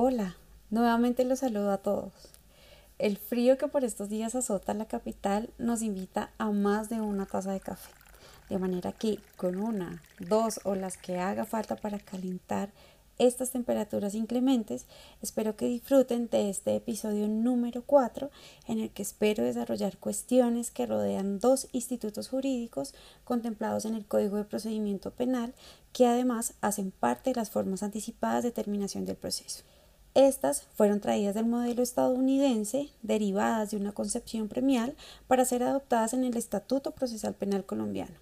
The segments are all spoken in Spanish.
Hola, nuevamente los saludo a todos. El frío que por estos días azota la capital nos invita a más de una taza de café, de manera que con una, dos o las que haga falta para calentar estas temperaturas inclementes, espero que disfruten de este episodio número 4 en el que espero desarrollar cuestiones que rodean dos institutos jurídicos contemplados en el Código de Procedimiento Penal que además hacen parte de las formas anticipadas de terminación del proceso. Estas fueron traídas del modelo estadounidense, derivadas de una concepción premial, para ser adoptadas en el Estatuto Procesal Penal colombiano,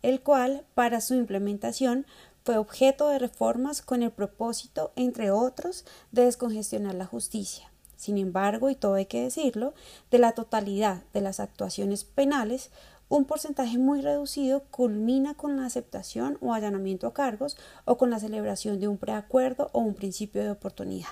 el cual, para su implementación, fue objeto de reformas con el propósito, entre otros, de descongestionar la justicia. Sin embargo, y todo hay que decirlo, de la totalidad de las actuaciones penales, un porcentaje muy reducido culmina con la aceptación o allanamiento a cargos o con la celebración de un preacuerdo o un principio de oportunidad.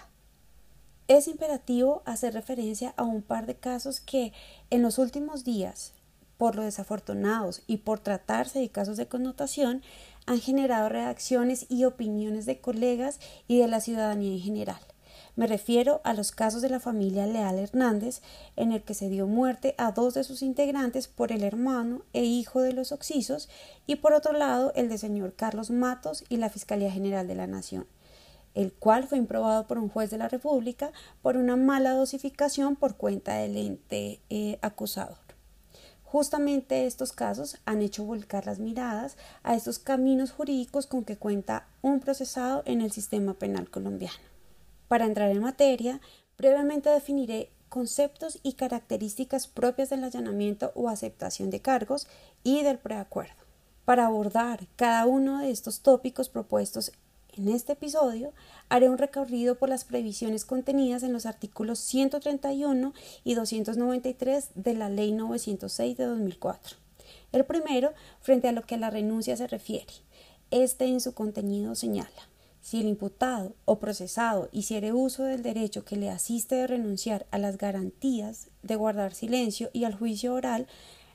Es imperativo hacer referencia a un par de casos que en los últimos días, por lo desafortunados y por tratarse de casos de connotación, han generado reacciones y opiniones de colegas y de la ciudadanía en general. Me refiero a los casos de la familia Leal Hernández, en el que se dio muerte a dos de sus integrantes por el hermano e hijo de los Oxisos, y por otro lado el de señor Carlos Matos y la Fiscalía General de la Nación, el cual fue improbado por un juez de la República por una mala dosificación por cuenta del ente eh, acusador. Justamente estos casos han hecho volcar las miradas a estos caminos jurídicos con que cuenta un procesado en el sistema penal colombiano. Para entrar en materia, brevemente definiré conceptos y características propias del allanamiento o aceptación de cargos y del preacuerdo. Para abordar cada uno de estos tópicos propuestos en este episodio, haré un recorrido por las previsiones contenidas en los artículos 131 y 293 de la Ley 906 de 2004. El primero, frente a lo que la renuncia se refiere. Este en su contenido señala si el imputado o procesado hiciere uso del derecho que le asiste de renunciar a las garantías de guardar silencio y al juicio oral,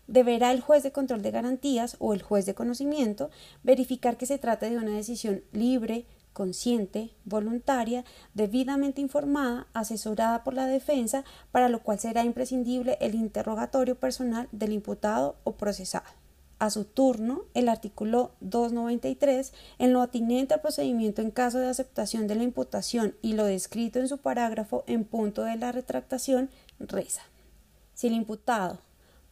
deberá el juez de control de garantías o el juez de conocimiento verificar que se trate de una decisión libre, consciente, voluntaria, debidamente informada, asesorada por la defensa, para lo cual será imprescindible el interrogatorio personal del imputado o procesado a su turno el artículo 293 en lo atinente al procedimiento en caso de aceptación de la imputación y lo descrito en su parágrafo en punto de la retractación reza. Si el imputado,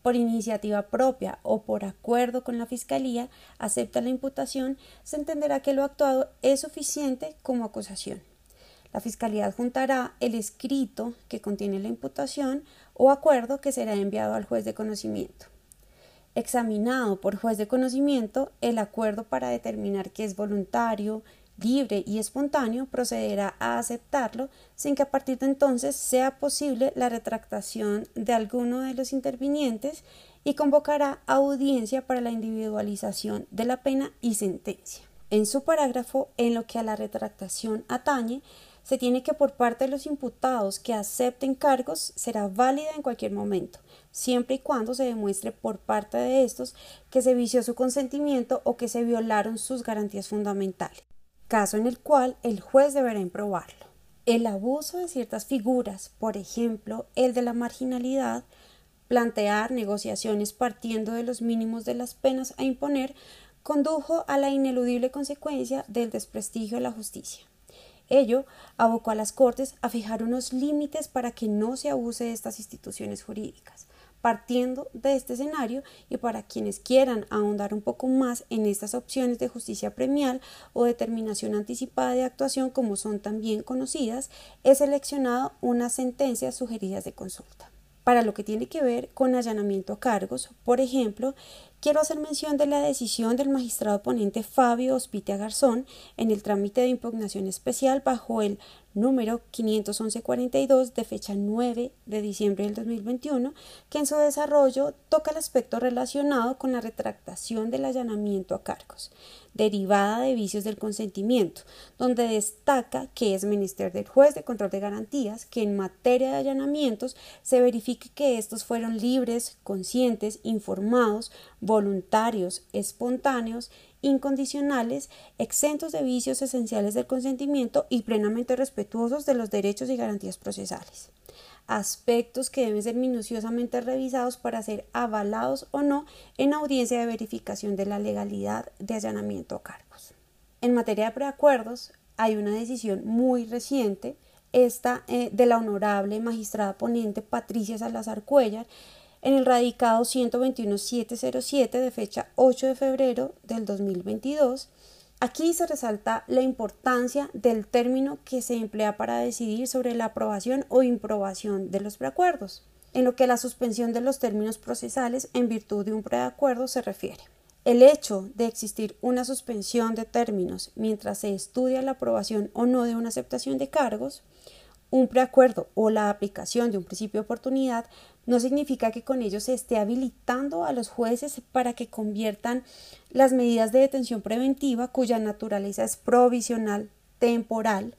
por iniciativa propia o por acuerdo con la Fiscalía, acepta la imputación, se entenderá que lo actuado es suficiente como acusación. La Fiscalía adjuntará el escrito que contiene la imputación o acuerdo que será enviado al juez de conocimiento examinado por juez de conocimiento, el acuerdo para determinar que es voluntario, libre y espontáneo procederá a aceptarlo sin que a partir de entonces sea posible la retractación de alguno de los intervinientes y convocará audiencia para la individualización de la pena y sentencia. En su parágrafo, en lo que a la retractación atañe, se tiene que por parte de los imputados que acepten cargos será válida en cualquier momento, siempre y cuando se demuestre por parte de estos que se vició su consentimiento o que se violaron sus garantías fundamentales, caso en el cual el juez deberá improbarlo. El abuso de ciertas figuras, por ejemplo, el de la marginalidad, plantear negociaciones partiendo de los mínimos de las penas a imponer, condujo a la ineludible consecuencia del desprestigio de la justicia. Ello abocó a las Cortes a fijar unos límites para que no se abuse de estas instituciones jurídicas. Partiendo de este escenario y para quienes quieran ahondar un poco más en estas opciones de justicia premial o determinación anticipada de actuación como son también conocidas, he seleccionado unas sentencias sugeridas de consulta. Para lo que tiene que ver con allanamiento a cargos, por ejemplo, quiero hacer mención de la decisión del magistrado ponente Fabio Hospitia Garzón en el trámite de impugnación especial bajo el número 51142 de fecha 9 de diciembre del 2021, que en su desarrollo toca el aspecto relacionado con la retractación del allanamiento a cargos, derivada de vicios del consentimiento, donde destaca que es menester del juez de control de garantías que en materia de allanamientos se verifique que estos fueron libres, conscientes, informados, voluntarios, espontáneos incondicionales, exentos de vicios esenciales del consentimiento y plenamente respetuosos de los derechos y garantías procesales. Aspectos que deben ser minuciosamente revisados para ser avalados o no en audiencia de verificación de la legalidad de allanamiento a cargos. En materia de preacuerdos, hay una decisión muy reciente, esta eh, de la honorable magistrada ponente Patricia Salazar Cuellar, en el radicado 121.707 de fecha 8 de febrero del 2022. Aquí se resalta la importancia del término que se emplea para decidir sobre la aprobación o improbación de los preacuerdos, en lo que la suspensión de los términos procesales en virtud de un preacuerdo se refiere. El hecho de existir una suspensión de términos mientras se estudia la aprobación o no de una aceptación de cargos, un preacuerdo o la aplicación de un principio de oportunidad no significa que con ello se esté habilitando a los jueces para que conviertan las medidas de detención preventiva, cuya naturaleza es provisional, temporal,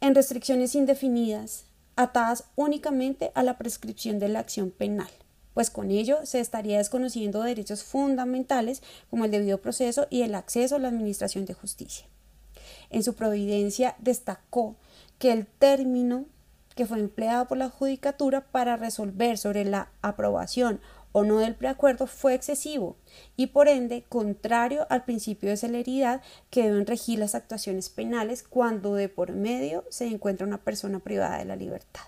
en restricciones indefinidas, atadas únicamente a la prescripción de la acción penal, pues con ello se estaría desconociendo derechos fundamentales como el debido proceso y el acceso a la administración de justicia. En su providencia destacó que el término que fue empleado por la Judicatura para resolver sobre la aprobación o no del preacuerdo fue excesivo y por ende contrario al principio de celeridad que deben regir las actuaciones penales cuando de por medio se encuentra una persona privada de la libertad.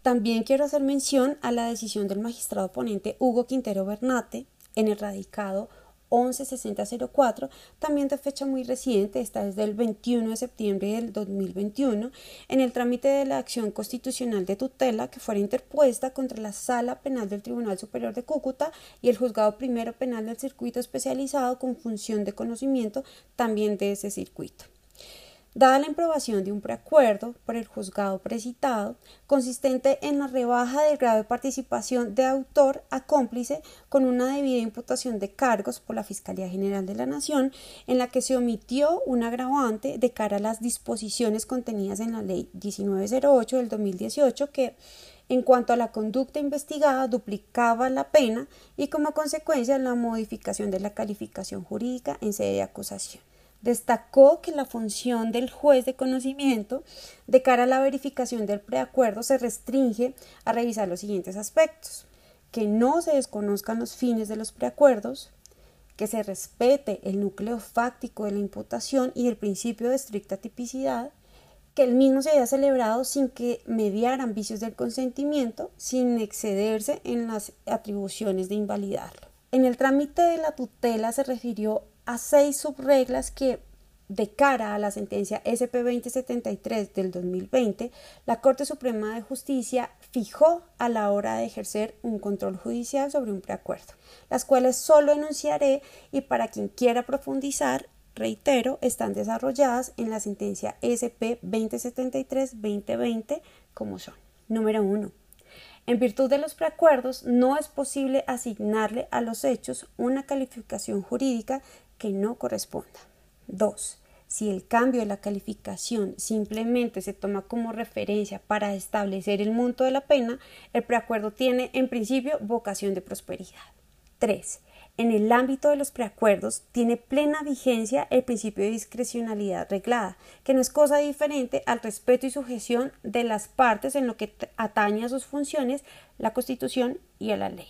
También quiero hacer mención a la decisión del magistrado ponente Hugo Quintero Bernate en el radicado 116004, también de fecha muy reciente, esta es del 21 de septiembre del 2021, en el trámite de la acción constitucional de tutela que fuera interpuesta contra la Sala Penal del Tribunal Superior de Cúcuta y el Juzgado Primero Penal del Circuito Especializado con función de conocimiento también de ese circuito. Dada la improbación de un preacuerdo por el juzgado precitado, consistente en la rebaja del grado de participación de autor a cómplice con una debida imputación de cargos por la Fiscalía General de la Nación, en la que se omitió un agravante de cara a las disposiciones contenidas en la Ley 1908 del 2018 que en cuanto a la conducta investigada, duplicaba la pena y como consecuencia la modificación de la calificación jurídica en sede de acusación destacó que la función del juez de conocimiento de cara a la verificación del preacuerdo se restringe a revisar los siguientes aspectos que no se desconozcan los fines de los preacuerdos, que se respete el núcleo fáctico de la imputación y el principio de estricta tipicidad, que el mismo se haya celebrado sin que mediaran vicios del consentimiento, sin excederse en las atribuciones de invalidarlo. En el trámite de la tutela se refirió a seis subreglas que de cara a la sentencia SP 2073 del 2020, la Corte Suprema de Justicia fijó a la hora de ejercer un control judicial sobre un preacuerdo, las cuales solo enunciaré y para quien quiera profundizar, reitero, están desarrolladas en la sentencia SP 2073-2020 como son. Número 1. En virtud de los preacuerdos, no es posible asignarle a los hechos una calificación jurídica que no corresponda. 2. Si el cambio de la calificación simplemente se toma como referencia para establecer el monto de la pena, el preacuerdo tiene en principio vocación de prosperidad. 3. En el ámbito de los preacuerdos tiene plena vigencia el principio de discrecionalidad reglada, que no es cosa diferente al respeto y sujeción de las partes en lo que atañe a sus funciones, la Constitución y a la ley.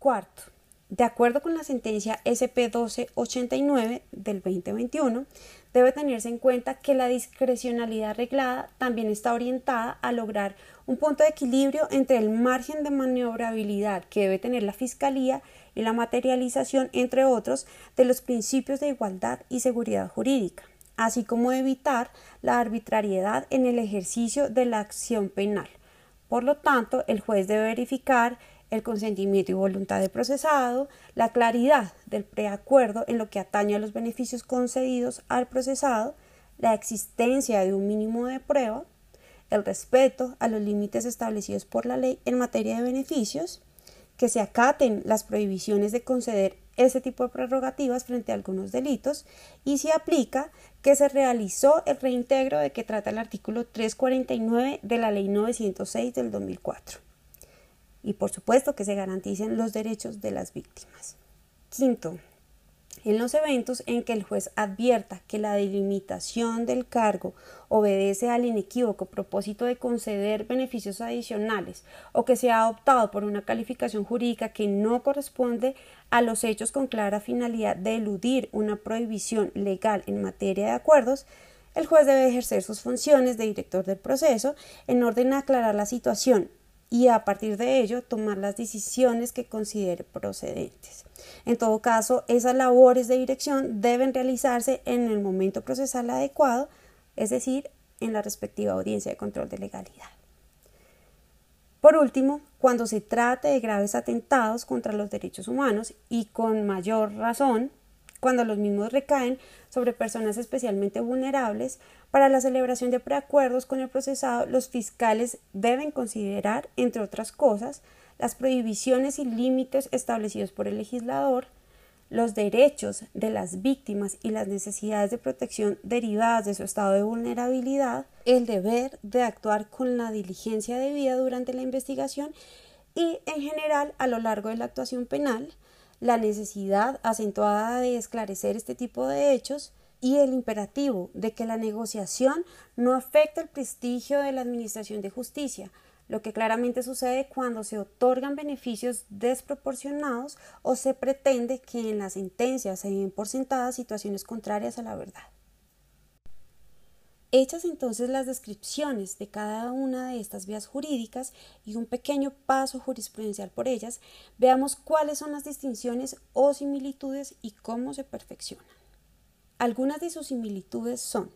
Cuarto, de acuerdo con la sentencia SP 1289 del 2021, debe tenerse en cuenta que la discrecionalidad reglada también está orientada a lograr un punto de equilibrio entre el margen de maniobrabilidad que debe tener la Fiscalía y la materialización, entre otros, de los principios de igualdad y seguridad jurídica, así como evitar la arbitrariedad en el ejercicio de la acción penal. Por lo tanto, el juez debe verificar el consentimiento y voluntad de procesado, la claridad del preacuerdo en lo que atañe a los beneficios concedidos al procesado, la existencia de un mínimo de prueba, el respeto a los límites establecidos por la ley en materia de beneficios, que se acaten las prohibiciones de conceder ese tipo de prerrogativas frente a algunos delitos y se aplica que se realizó el reintegro de que trata el artículo 349 de la Ley 906 del 2004 y por supuesto que se garanticen los derechos de las víctimas. Quinto, en los eventos en que el juez advierta que la delimitación del cargo obedece al inequívoco propósito de conceder beneficios adicionales o que se ha optado por una calificación jurídica que no corresponde a los hechos con clara finalidad de eludir una prohibición legal en materia de acuerdos, el juez debe ejercer sus funciones de director del proceso en orden a aclarar la situación y a partir de ello tomar las decisiones que considere procedentes. En todo caso, esas labores de dirección deben realizarse en el momento procesal adecuado, es decir, en la respectiva audiencia de control de legalidad. Por último, cuando se trate de graves atentados contra los derechos humanos y con mayor razón cuando los mismos recaen sobre personas especialmente vulnerables, para la celebración de preacuerdos con el procesado, los fiscales deben considerar, entre otras cosas, las prohibiciones y límites establecidos por el legislador, los derechos de las víctimas y las necesidades de protección derivadas de su estado de vulnerabilidad, el deber de actuar con la diligencia debida durante la investigación y, en general, a lo largo de la actuación penal, la necesidad acentuada de esclarecer este tipo de hechos y el imperativo de que la negociación no afecte el prestigio de la Administración de Justicia, lo que claramente sucede cuando se otorgan beneficios desproporcionados o se pretende que en la sentencia se den por sentadas situaciones contrarias a la verdad. Hechas entonces las descripciones de cada una de estas vías jurídicas y un pequeño paso jurisprudencial por ellas, veamos cuáles son las distinciones o similitudes y cómo se perfeccionan. Algunas de sus similitudes son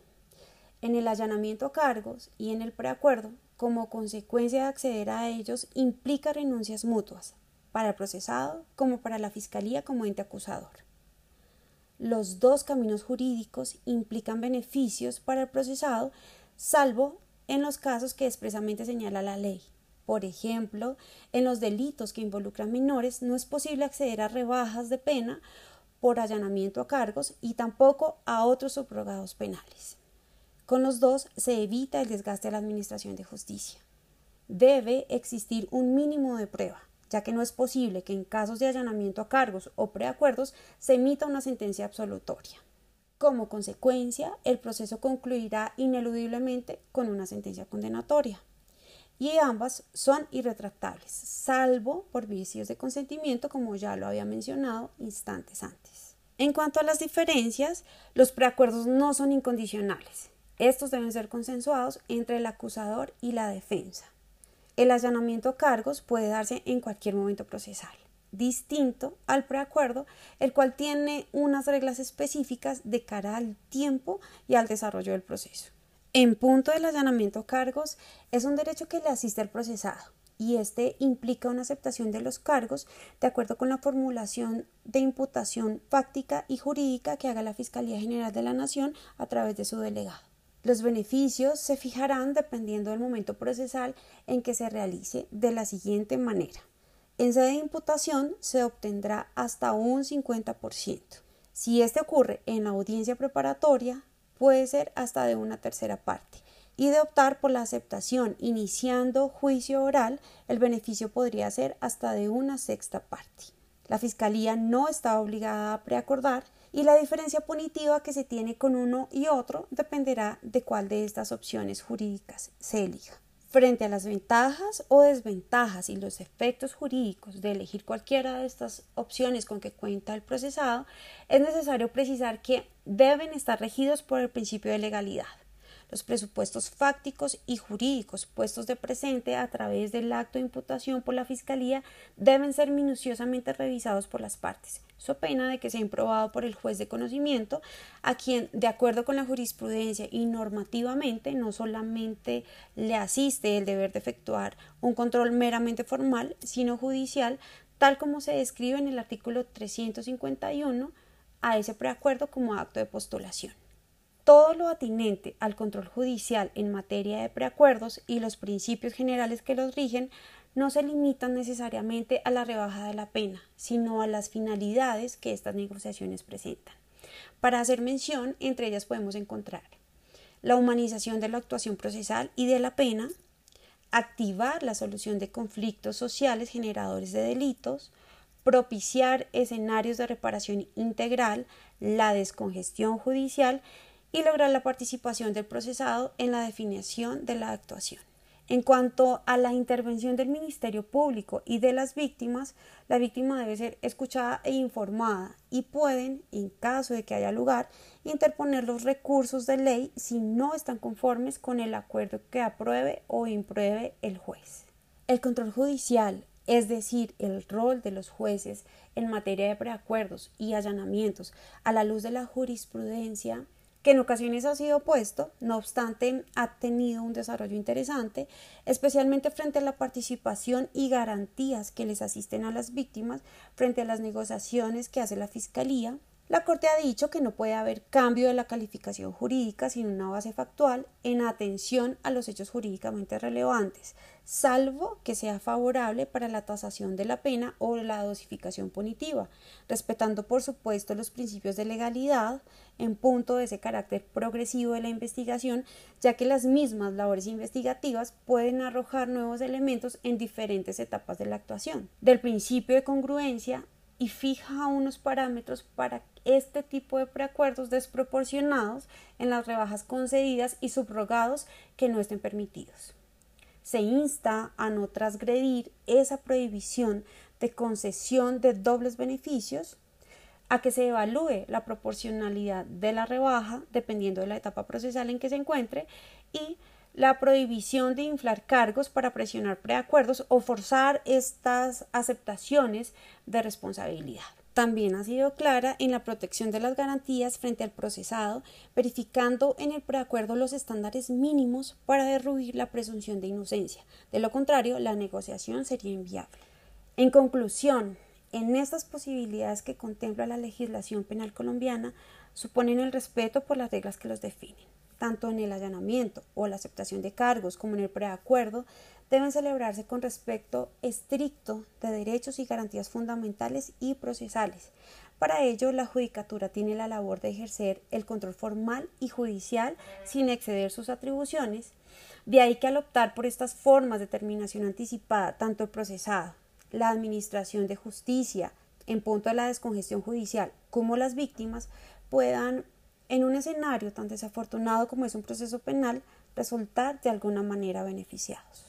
en el allanamiento a cargos y en el preacuerdo, como consecuencia de acceder a ellos, implica renuncias mutuas, para el procesado como para la fiscalía como ente acusador. Los dos caminos jurídicos implican beneficios para el procesado, salvo en los casos que expresamente señala la ley. Por ejemplo, en los delitos que involucran menores no es posible acceder a rebajas de pena por allanamiento a cargos y tampoco a otros subrogados penales. Con los dos se evita el desgaste a la Administración de Justicia. Debe existir un mínimo de prueba, ya que no es posible que en casos de allanamiento a cargos o preacuerdos se emita una sentencia absolutoria. Como consecuencia, el proceso concluirá ineludiblemente con una sentencia condenatoria. Y ambas son irretractables, salvo por vicios de consentimiento, como ya lo había mencionado instantes antes. En cuanto a las diferencias, los preacuerdos no son incondicionales. Estos deben ser consensuados entre el acusador y la defensa. El allanamiento a cargos puede darse en cualquier momento procesal, distinto al preacuerdo, el cual tiene unas reglas específicas de cara al tiempo y al desarrollo del proceso. En punto del allanamiento a cargos, es un derecho que le asiste al procesado y este implica una aceptación de los cargos de acuerdo con la formulación de imputación fáctica y jurídica que haga la Fiscalía General de la Nación a través de su delegado. Los beneficios se fijarán dependiendo del momento procesal en que se realice de la siguiente manera. En sede de imputación se obtendrá hasta un 50%. Si este ocurre en la audiencia preparatoria, puede ser hasta de una tercera parte. Y de optar por la aceptación iniciando juicio oral, el beneficio podría ser hasta de una sexta parte. La Fiscalía no está obligada a preacordar y la diferencia punitiva que se tiene con uno y otro dependerá de cuál de estas opciones jurídicas se elija. Frente a las ventajas o desventajas y los efectos jurídicos de elegir cualquiera de estas opciones con que cuenta el procesado, es necesario precisar que deben estar regidos por el principio de legalidad. Los presupuestos fácticos y jurídicos puestos de presente a través del acto de imputación por la Fiscalía deben ser minuciosamente revisados por las partes, so pena de que sea improbado por el juez de conocimiento, a quien, de acuerdo con la jurisprudencia y normativamente, no solamente le asiste el deber de efectuar un control meramente formal, sino judicial, tal como se describe en el artículo 351 a ese preacuerdo como acto de postulación. Todo lo atinente al control judicial en materia de preacuerdos y los principios generales que los rigen no se limitan necesariamente a la rebaja de la pena, sino a las finalidades que estas negociaciones presentan. Para hacer mención, entre ellas podemos encontrar la humanización de la actuación procesal y de la pena, activar la solución de conflictos sociales generadores de delitos, propiciar escenarios de reparación integral, la descongestión judicial y lograr la participación del procesado en la definición de la actuación. En cuanto a la intervención del Ministerio Público y de las víctimas, la víctima debe ser escuchada e informada y pueden, en caso de que haya lugar, interponer los recursos de ley si no están conformes con el acuerdo que apruebe o impruebe el juez. El control judicial, es decir, el rol de los jueces en materia de preacuerdos y allanamientos a la luz de la jurisprudencia, que en ocasiones ha sido opuesto, no obstante ha tenido un desarrollo interesante, especialmente frente a la participación y garantías que les asisten a las víctimas frente a las negociaciones que hace la Fiscalía, la Corte ha dicho que no puede haber cambio de la calificación jurídica sin una base factual en atención a los hechos jurídicamente relevantes, salvo que sea favorable para la tasación de la pena o la dosificación punitiva, respetando por supuesto los principios de legalidad en punto de ese carácter progresivo de la investigación, ya que las mismas labores investigativas pueden arrojar nuevos elementos en diferentes etapas de la actuación. Del principio de congruencia y fija unos parámetros para este tipo de preacuerdos desproporcionados en las rebajas concedidas y subrogados que no estén permitidos. Se insta a no transgredir esa prohibición de concesión de dobles beneficios, a que se evalúe la proporcionalidad de la rebaja dependiendo de la etapa procesal en que se encuentre y la prohibición de inflar cargos para presionar preacuerdos o forzar estas aceptaciones de responsabilidad. También ha sido clara en la protección de las garantías frente al procesado, verificando en el preacuerdo los estándares mínimos para derruir la presunción de inocencia. De lo contrario, la negociación sería inviable. En conclusión, en estas posibilidades que contempla la legislación penal colombiana, suponen el respeto por las reglas que los definen tanto en el allanamiento o la aceptación de cargos como en el preacuerdo, deben celebrarse con respecto estricto de derechos y garantías fundamentales y procesales. Para ello, la Judicatura tiene la labor de ejercer el control formal y judicial sin exceder sus atribuciones. De ahí que al optar por estas formas de terminación anticipada, tanto el procesado, la Administración de Justicia, en punto de la descongestión judicial, como las víctimas, puedan en un escenario tan desafortunado como es un proceso penal, resultar de alguna manera beneficiados.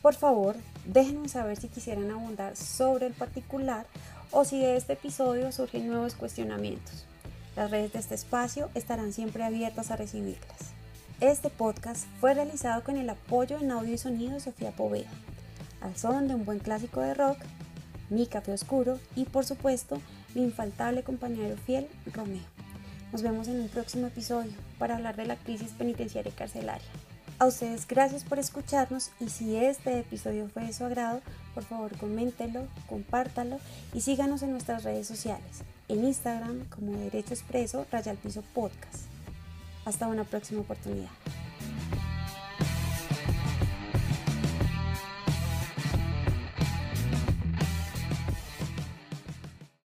Por favor, déjenme saber si quisieran abundar sobre el particular o si de este episodio surgen nuevos cuestionamientos. Las redes de este espacio estarán siempre abiertas a recibirlas. Este podcast fue realizado con el apoyo en audio y sonido de Sofía Poveda, al son de un buen clásico de rock, mi café oscuro y por supuesto mi infaltable compañero fiel Romeo. Nos vemos en un próximo episodio para hablar de la crisis penitenciaria y carcelaria. A ustedes gracias por escucharnos y si este episodio fue de su agrado, por favor coméntelo, compártalo y síganos en nuestras redes sociales, en Instagram como Derecho Expreso Raya Piso Podcast. Hasta una próxima oportunidad.